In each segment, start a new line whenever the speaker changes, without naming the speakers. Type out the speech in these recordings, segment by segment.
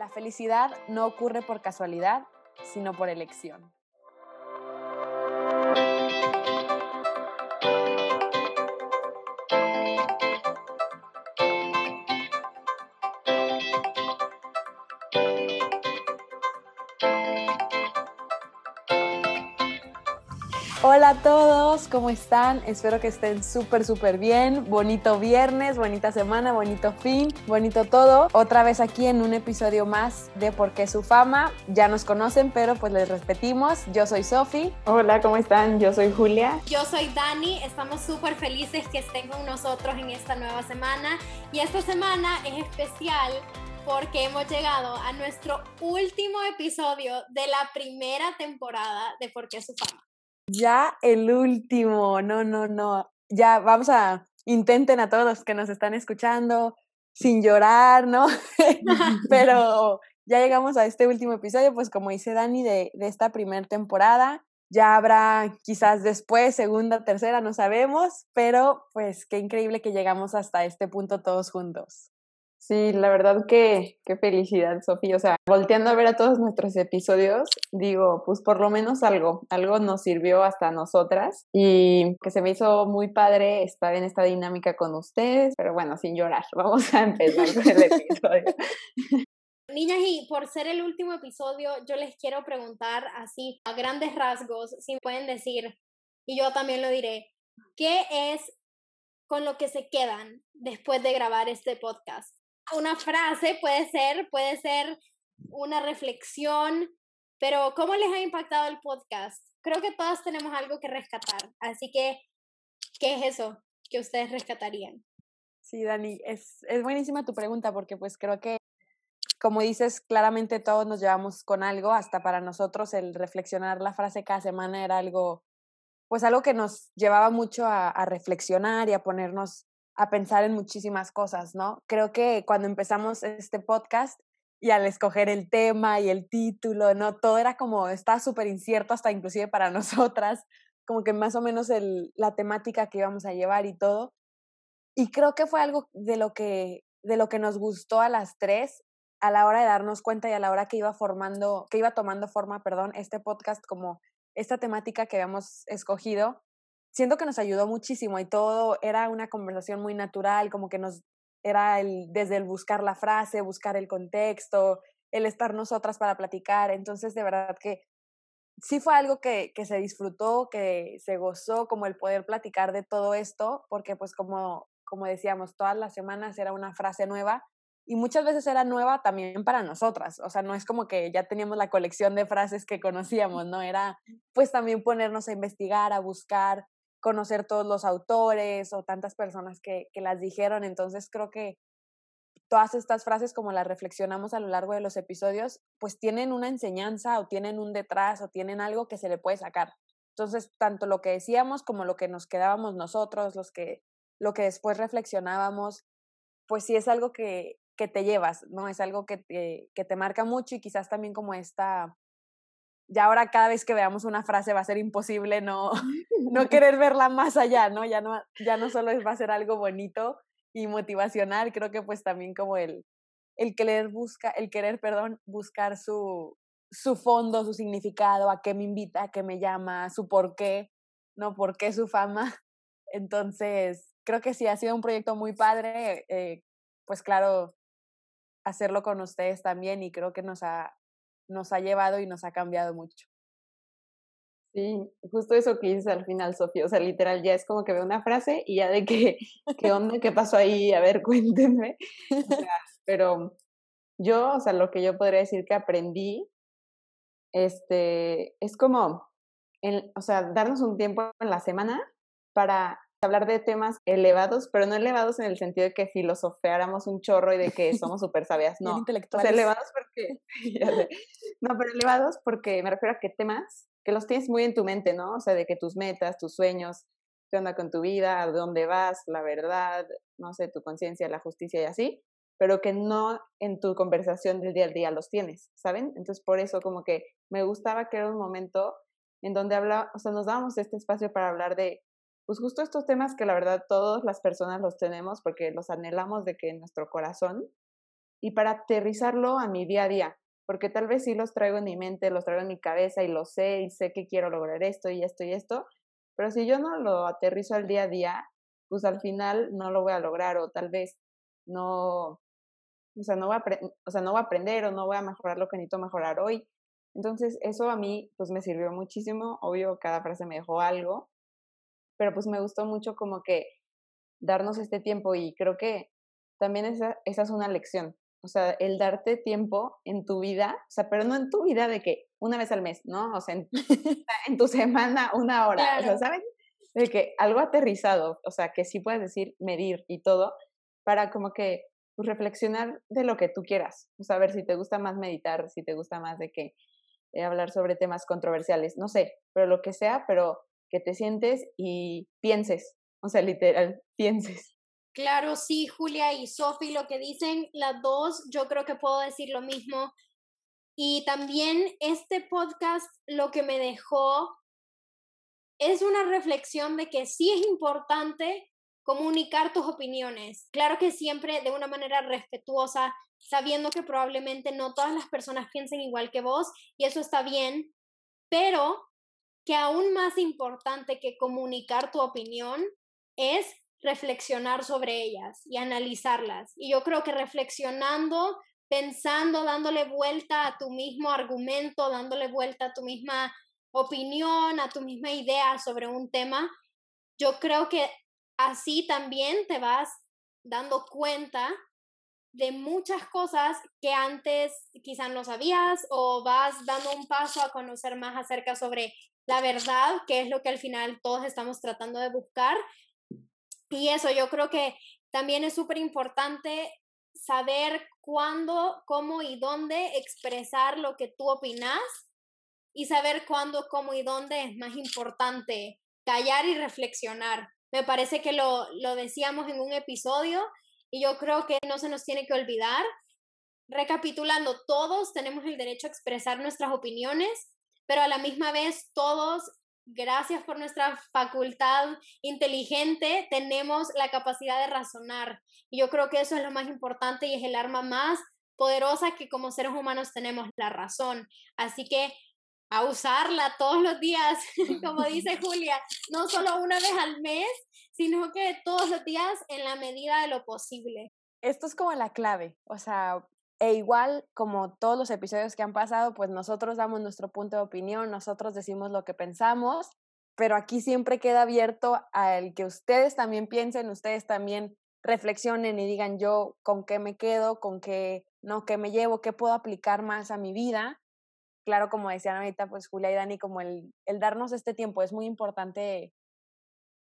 La felicidad no ocurre por casualidad, sino por elección. Hola a todos, ¿cómo están? Espero que estén súper, súper bien. Bonito viernes, bonita semana, bonito fin, bonito todo. Otra vez aquí en un episodio más de Por qué su fama. Ya nos conocen, pero pues les repetimos. Yo soy Sofi.
Hola, ¿cómo están? Yo soy Julia.
Yo soy Dani. Estamos súper felices que estén con nosotros en esta nueva semana. Y esta semana es especial porque hemos llegado a nuestro último episodio de la primera temporada de Por qué su fama.
Ya el último, no, no, no. Ya vamos a, intenten a todos los que nos están escuchando, sin llorar, ¿no? Pero ya llegamos a este último episodio, pues como dice Dani, de, de esta primera temporada. Ya habrá quizás después, segunda, tercera, no sabemos, pero pues qué increíble que llegamos hasta este punto todos juntos.
Sí, la verdad que qué felicidad, Sofía. O sea, volteando a ver a todos nuestros episodios, digo, pues por lo menos algo, algo nos sirvió hasta nosotras y que se me hizo muy padre estar en esta dinámica con ustedes, pero bueno, sin llorar, vamos a empezar con el episodio.
Niñas, y por ser el último episodio, yo les quiero preguntar así, a grandes rasgos, si pueden decir, y yo también lo diré, ¿qué es con lo que se quedan después de grabar este podcast? Una frase, puede ser, puede ser una reflexión, pero ¿cómo les ha impactado el podcast? Creo que todas tenemos algo que rescatar, así que, ¿qué es eso que ustedes rescatarían?
Sí, Dani, es, es buenísima tu pregunta porque pues creo que, como dices, claramente todos nos llevamos con algo, hasta para nosotros el reflexionar la frase cada semana era algo, pues algo que nos llevaba mucho a, a reflexionar y a ponernos a pensar en muchísimas cosas, ¿no? Creo que cuando empezamos este podcast y al escoger el tema y el título, ¿no? Todo era como, estaba súper incierto hasta inclusive para nosotras, como que más o menos el, la temática que íbamos a llevar y todo. Y creo que fue algo de lo que, de lo que nos gustó a las tres a la hora de darnos cuenta y a la hora que iba formando, que iba tomando forma, perdón, este podcast como esta temática que habíamos escogido, siento que nos ayudó muchísimo y todo era una conversación muy natural, como que nos era el, desde el buscar la frase, buscar el contexto, el estar nosotras para platicar. Entonces, de verdad que sí fue algo que, que se disfrutó, que se gozó, como el poder platicar de todo esto, porque pues como, como decíamos, todas las semanas era una frase nueva y muchas veces era nueva también para nosotras, o sea, no es como que ya teníamos la colección de frases que conocíamos, ¿no? Era pues también ponernos a investigar, a buscar, conocer todos los autores o tantas personas que, que las dijeron. Entonces creo que todas estas frases, como las reflexionamos a lo largo de los episodios, pues tienen una enseñanza o tienen un detrás o tienen algo que se le puede sacar. Entonces, tanto lo que decíamos como lo que nos quedábamos nosotros, los que, lo que después reflexionábamos, pues sí es algo que, que te llevas, ¿no? Es algo que te, que te marca mucho y quizás también como esta ya ahora cada vez que veamos una frase va a ser imposible no, no querer verla más allá, ¿no? Ya no, ya no solo va a ser algo bonito y motivacional, creo que pues también como el, el querer busca, el querer, perdón, buscar su, su fondo, su significado, a qué me invita, a qué me llama, su por qué, ¿no? ¿Por qué su fama? Entonces, creo que sí, ha sido un proyecto muy padre, eh, pues claro, hacerlo con ustedes también y creo que nos ha, nos ha llevado y nos ha cambiado mucho.
Sí, justo eso que dices al final, Sofía. O sea, literal, ya es como que veo una frase y ya de que, ¿qué onda? ¿Qué pasó ahí? A ver, cuéntenme. pero yo, o sea, lo que yo podría decir que aprendí, este, es como, el, o sea, darnos un tiempo en la semana para hablar de temas elevados, pero no elevados en el sentido de que filosofeáramos un chorro y de que somos súper sabias, no.
intelectuales.
O sea, elevados porque, no, pero elevados porque me refiero a que temas que los tienes muy en tu mente, ¿no? O sea, de que tus metas, tus sueños, qué onda con tu vida, a dónde vas, la verdad, no sé, tu conciencia, la justicia y así, pero que no en tu conversación del día al día los tienes, ¿saben? Entonces, por eso como que me gustaba que era un momento en donde habla, o sea, nos dábamos este espacio para hablar de pues justo estos temas que la verdad todas las personas los tenemos porque los anhelamos de que en nuestro corazón, y para aterrizarlo a mi día a día, porque tal vez sí los traigo en mi mente, los traigo en mi cabeza y lo sé y sé que quiero lograr esto y esto y esto, pero si yo no lo aterrizo al día a día, pues al final no lo voy a lograr o tal vez no, o sea, no voy a, o sea, no voy a aprender o no voy a mejorar lo que necesito mejorar hoy. Entonces, eso a mí, pues me sirvió muchísimo. Obvio, cada frase me dejó algo, pero pues me gustó mucho como que darnos este tiempo y creo que también esa, esa es una lección. O sea, el darte tiempo en tu vida, o sea, pero no en tu vida de que una vez al mes, ¿no? O sea, en, en tu semana una hora, o sea, ¿saben? De que algo aterrizado, o sea, que sí puedes decir, medir y todo, para como que pues, reflexionar de lo que tú quieras, o sea, ver si te gusta más meditar, si te gusta más de que eh, hablar sobre temas controversiales, no sé, pero lo que sea, pero que te sientes y pienses, o sea, literal, pienses.
Claro, sí, Julia y Sofi, lo que dicen las dos, yo creo que puedo decir lo mismo. Y también este podcast lo que me dejó es una reflexión de que sí es importante comunicar tus opiniones. Claro que siempre de una manera respetuosa, sabiendo que probablemente no todas las personas piensen igual que vos y eso está bien, pero que aún más importante que comunicar tu opinión es reflexionar sobre ellas y analizarlas. Y yo creo que reflexionando, pensando, dándole vuelta a tu mismo argumento, dándole vuelta a tu misma opinión, a tu misma idea sobre un tema, yo creo que así también te vas dando cuenta de muchas cosas que antes quizás no sabías o vas dando un paso a conocer más acerca sobre la verdad, que es lo que al final todos estamos tratando de buscar. Y eso yo creo que también es súper importante saber cuándo, cómo y dónde expresar lo que tú opinas y saber cuándo, cómo y dónde es más importante callar y reflexionar. Me parece que lo, lo decíamos en un episodio y yo creo que no se nos tiene que olvidar. Recapitulando, todos tenemos el derecho a expresar nuestras opiniones, pero a la misma vez todos, gracias por nuestra facultad inteligente, tenemos la capacidad de razonar. Y yo creo que eso es lo más importante y es el arma más poderosa que como seres humanos tenemos, la razón. Así que a usarla todos los días, como dice Julia, no solo una vez al mes, sino que todos los días en la medida de lo posible.
Esto es como la clave, o sea, e igual como todos los episodios que han pasado, pues nosotros damos nuestro punto de opinión, nosotros decimos lo que pensamos, pero aquí siempre queda abierto al que ustedes también piensen, ustedes también reflexionen y digan yo con qué me quedo, con qué no, qué me llevo, qué puedo aplicar más a mi vida claro, como decían ahorita, pues Julia y Dani, como el, el darnos este tiempo es muy importante,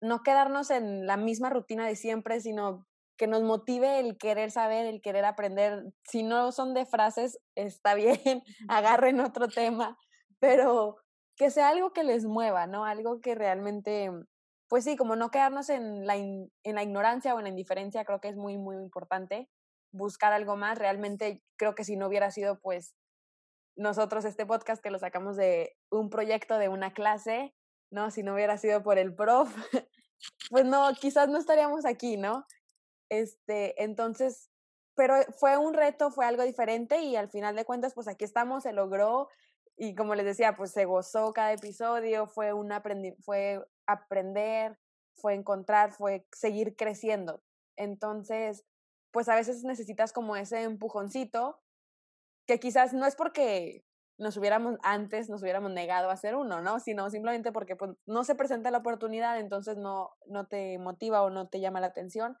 no quedarnos en la misma rutina de siempre, sino que nos motive el querer saber, el querer aprender. Si no son de frases, está bien, agarren otro tema, pero que sea algo que les mueva, ¿no? Algo que realmente, pues sí, como no quedarnos en la, en la ignorancia o en la indiferencia, creo que es muy, muy importante buscar algo más. Realmente creo que si no hubiera sido, pues, nosotros este podcast que lo sacamos de un proyecto de una clase, ¿no? Si no hubiera sido por el prof, pues no, quizás no estaríamos aquí, ¿no? Este, entonces, pero fue un reto, fue algo diferente y al final de cuentas, pues aquí estamos, se logró y como les decía, pues se gozó cada episodio, fue un aprendi fue aprender, fue encontrar, fue seguir creciendo. Entonces, pues a veces necesitas como ese empujoncito que quizás no es porque nos hubiéramos antes, nos hubiéramos negado a hacer uno, ¿no? Sino simplemente porque pues, no se presenta la oportunidad, entonces no, no te motiva o no te llama la atención.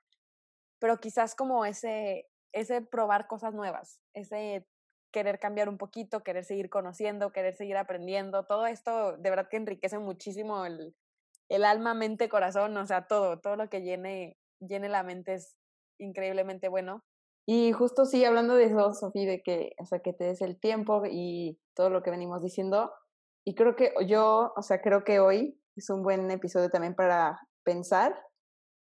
Pero quizás como ese, ese probar cosas nuevas, ese querer cambiar un poquito, querer seguir conociendo, querer seguir aprendiendo, todo esto de verdad que enriquece muchísimo el, el alma, mente, corazón, o sea, todo, todo lo que llene, llene la mente es increíblemente bueno.
Y justo sí, hablando de eso, Sofía, de que, o sea, que te des el tiempo y todo lo que venimos diciendo, y creo que yo, o sea, creo que hoy es un buen episodio también para pensar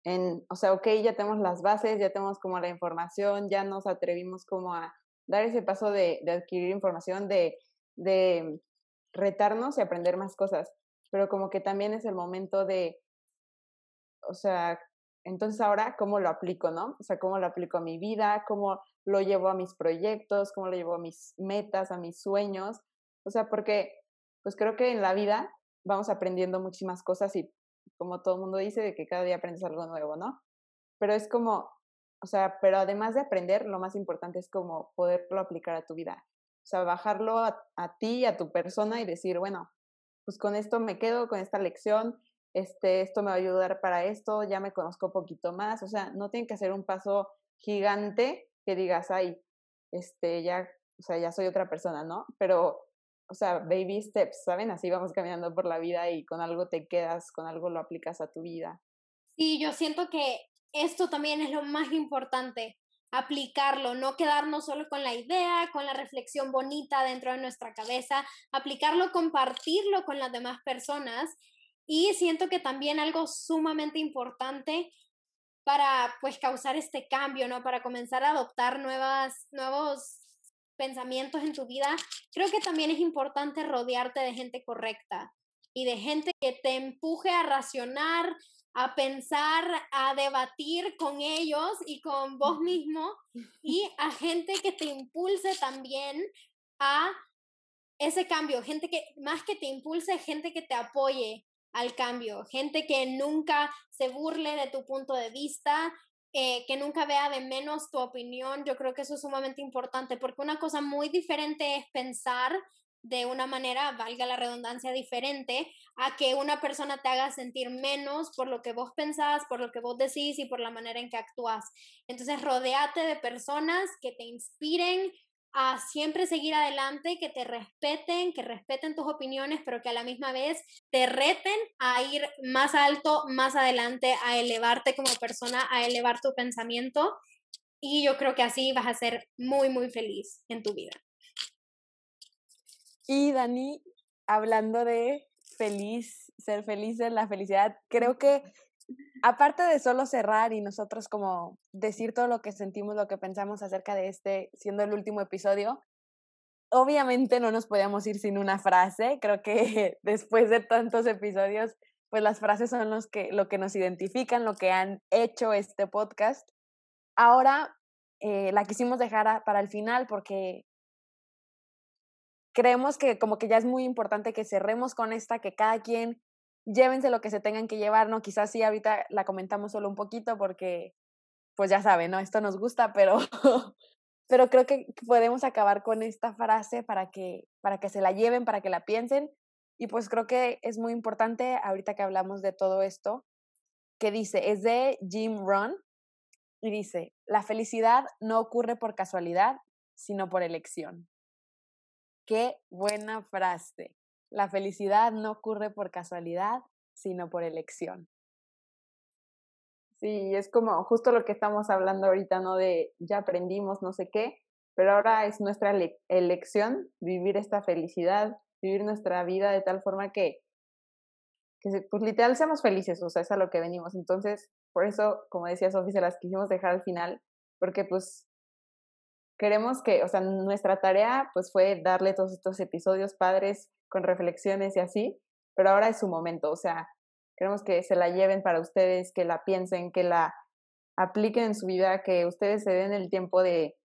en, o sea, ok, ya tenemos las bases, ya tenemos como la información, ya nos atrevimos como a dar ese paso de, de adquirir información, de, de retarnos y aprender más cosas, pero como que también es el momento de, o sea, entonces ahora, ¿cómo lo aplico, no? O sea, ¿cómo lo aplico a mi vida? ¿Cómo lo llevo a mis proyectos? ¿Cómo lo llevo a mis metas, a mis sueños? O sea, porque pues creo que en la vida vamos aprendiendo muchísimas cosas y como todo mundo dice, de que cada día aprendes algo nuevo, ¿no? Pero es como, o sea, pero además de aprender, lo más importante es como poderlo aplicar a tu vida. O sea, bajarlo a, ti, a tu persona y decir, bueno, pues con esto me quedo, con esta lección, este, esto me va a ayudar para esto, ya me conozco un poquito más. O sea, no tiene que hacer un paso gigante que digas, ay, este, ya, o sea, ya soy otra persona, ¿no? Pero o sea, baby steps, ¿saben? Así vamos caminando por la vida y con algo te quedas, con algo lo aplicas a tu vida.
Sí, yo siento que esto también es lo más importante, aplicarlo, no quedarnos solo con la idea, con la reflexión bonita dentro de nuestra cabeza, aplicarlo, compartirlo con las demás personas. Y siento que también algo sumamente importante para pues causar este cambio, ¿no? Para comenzar a adoptar nuevas, nuevos pensamientos en tu vida, creo que también es importante rodearte de gente correcta y de gente que te empuje a racionar, a pensar, a debatir con ellos y con vos mismo y a gente que te impulse también a ese cambio, gente que más que te impulse, gente que te apoye al cambio, gente que nunca se burle de tu punto de vista, que nunca vea de menos tu opinión, yo creo que eso es sumamente importante, porque una cosa muy diferente es pensar de una manera, valga la redundancia, diferente a que una persona te haga sentir menos por lo que vos pensás, por lo que vos decís y por la manera en que actúas. Entonces, rodeate de personas que te inspiren, a siempre seguir adelante, que te respeten, que respeten tus opiniones, pero que a la misma vez te reten a ir más alto, más adelante, a elevarte como persona, a elevar tu pensamiento. Y yo creo que así vas a ser muy, muy feliz en tu vida.
Y Dani, hablando de feliz, ser feliz en la felicidad, creo que aparte de solo cerrar y nosotros como decir todo lo que sentimos, lo que pensamos acerca de este, siendo el último episodio, obviamente no nos podíamos ir sin una frase. Creo que después de tantos episodios, pues las frases son los que, lo que nos identifican, lo que han hecho este podcast. Ahora eh, la quisimos dejar para el final porque creemos que como que ya es muy importante que cerremos con esta, que cada quien llévense lo que se tengan que llevar, ¿no? Quizás sí, ahorita la comentamos solo un poquito porque, pues ya saben, ¿no? Esto nos gusta, pero, pero creo que podemos acabar con esta frase para que, para que se la lleven, para que la piensen. Y pues creo que es muy importante, ahorita que hablamos de todo esto, que dice, es de Jim Rohn, y dice, la felicidad no ocurre por casualidad, sino por elección. Qué buena frase. La felicidad no ocurre por casualidad, sino por elección.
Sí, es como justo lo que estamos hablando ahorita, ¿no? De ya aprendimos no sé qué, pero ahora es nuestra elección vivir esta felicidad, vivir nuestra vida de tal forma que, que pues literal seamos felices, o sea, es a lo que venimos. Entonces, por eso, como decía Sofía, se las quisimos dejar al final, porque pues queremos que, o sea, nuestra tarea pues fue darle todos estos episodios padres con reflexiones y así, pero ahora es su momento, o sea, queremos que se la lleven para ustedes, que la piensen, que la apliquen en su vida, que ustedes se den el tiempo de,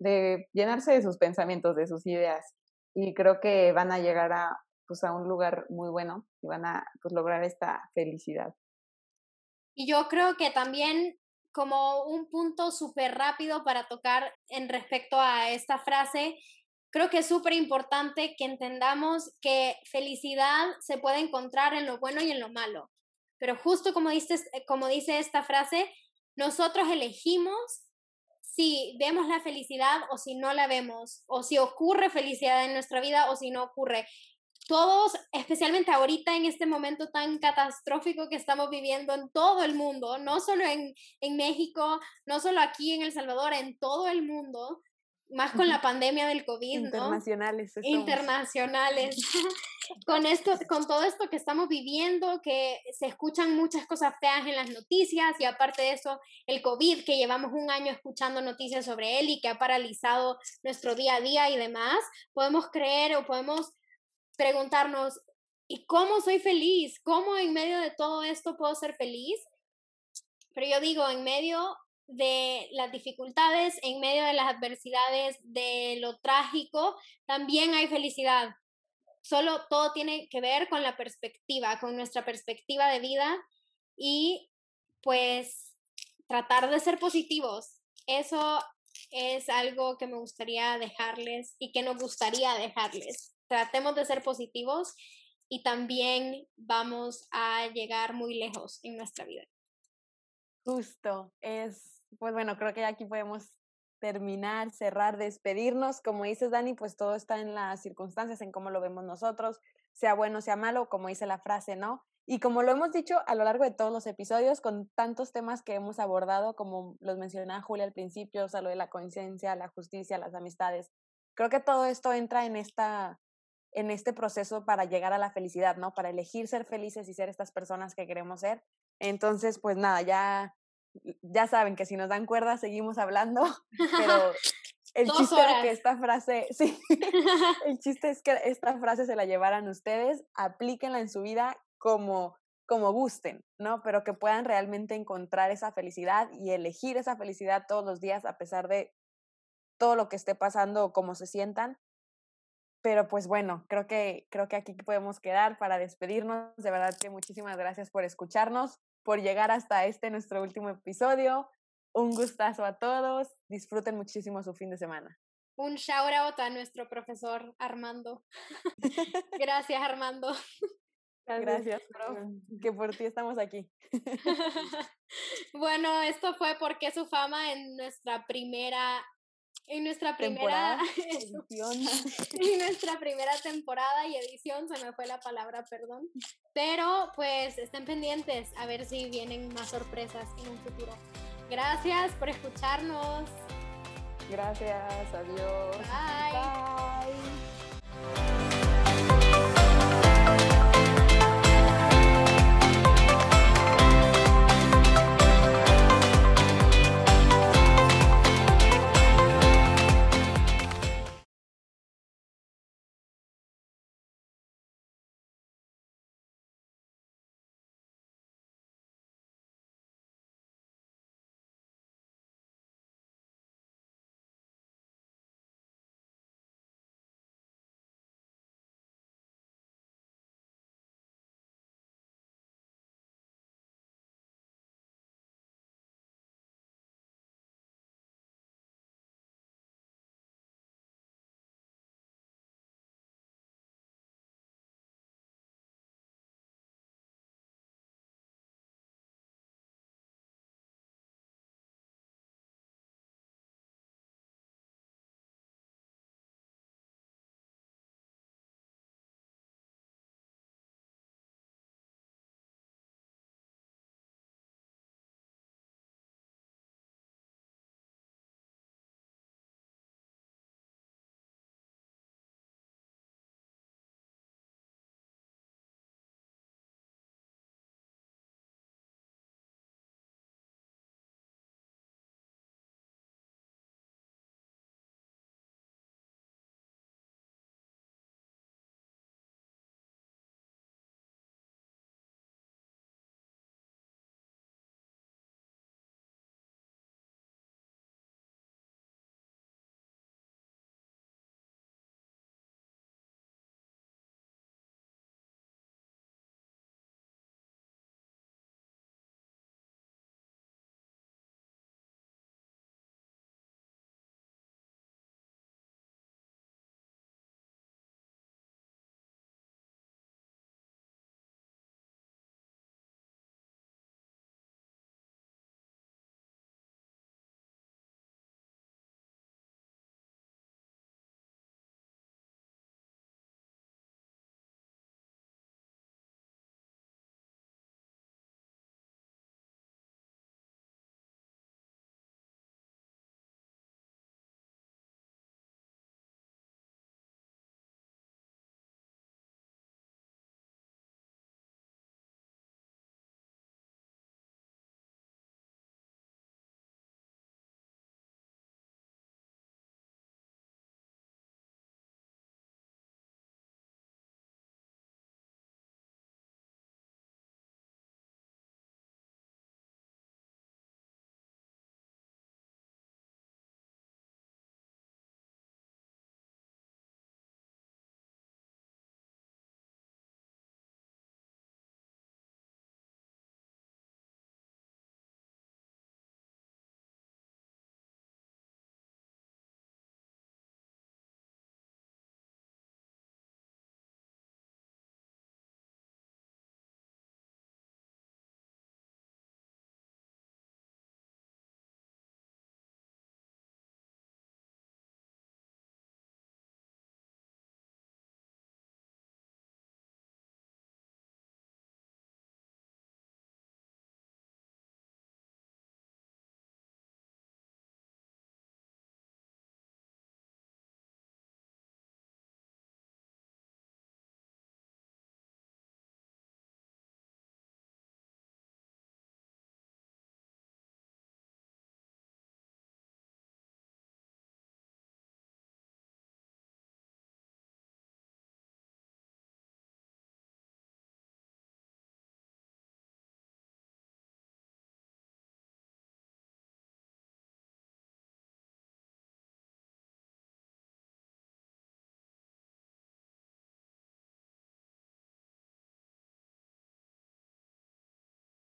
de llenarse de sus pensamientos, de sus ideas, y creo que van a llegar a, pues, a un lugar muy bueno y van a pues, lograr esta felicidad.
Y yo creo que también como un punto súper rápido para tocar en respecto a esta frase creo que es súper importante que entendamos que felicidad se puede encontrar en lo bueno y en lo malo. Pero justo como dice, eh, como dice esta frase, nosotros elegimos si vemos la felicidad o si no la vemos, o si ocurre felicidad en nuestra vida o si no ocurre. Todos, especialmente ahorita en este momento tan catastrófico que estamos viviendo en todo el mundo, no solo en, en México, no solo aquí en El Salvador, en todo el mundo, más con la pandemia del COVID,
Internacionales.
Internacionales. con esto, con todo esto que estamos viviendo, que se escuchan muchas cosas feas en las noticias y aparte de eso, el COVID, que llevamos un año escuchando noticias sobre él y que ha paralizado nuestro día a día y demás, podemos creer o podemos preguntarnos, ¿y cómo soy feliz? ¿Cómo en medio de todo esto puedo ser feliz? Pero yo digo, en medio de las dificultades, en medio de las adversidades, de lo trágico, también hay felicidad. Solo todo tiene que ver con la perspectiva, con nuestra perspectiva de vida y pues tratar de ser positivos. Eso es algo que me gustaría dejarles y que nos gustaría dejarles. Tratemos de ser positivos y también vamos a llegar muy lejos en nuestra vida.
Justo, es, pues bueno, creo que aquí podemos terminar, cerrar, despedirnos. Como dices, Dani, pues todo está en las circunstancias, en cómo lo vemos nosotros, sea bueno, sea malo, como dice la frase, ¿no? Y como lo hemos dicho a lo largo de todos los episodios, con tantos temas que hemos abordado, como los mencionaba Julia al principio, o sea, lo de la conciencia, la justicia, las amistades, creo que todo esto entra en esta en este proceso para llegar a la felicidad, ¿no? Para elegir ser felices y ser estas personas que queremos ser. Entonces, pues nada, ya, ya saben que si nos dan cuerda seguimos hablando, pero el chiste es que esta frase, sí, el chiste es que esta frase se la llevaran ustedes, aplíquenla en su vida como como gusten, ¿no? Pero que puedan realmente encontrar esa felicidad y elegir esa felicidad todos los días a pesar de todo lo que esté pasando o cómo se sientan, pero pues bueno, creo que, creo que aquí podemos quedar para despedirnos. De verdad que muchísimas gracias por escucharnos, por llegar hasta este nuestro último episodio. Un gustazo a todos. Disfruten muchísimo su fin de semana.
Un shout out a nuestro profesor Armando. gracias, Armando.
Gracias, bro. Que por ti estamos aquí.
bueno, esto fue porque su fama en nuestra primera en nuestra primera edición. en nuestra primera temporada y edición, se me fue la palabra, perdón. Pero pues estén pendientes a ver si vienen más sorpresas en un futuro. Gracias por escucharnos.
Gracias, adiós.
Bye.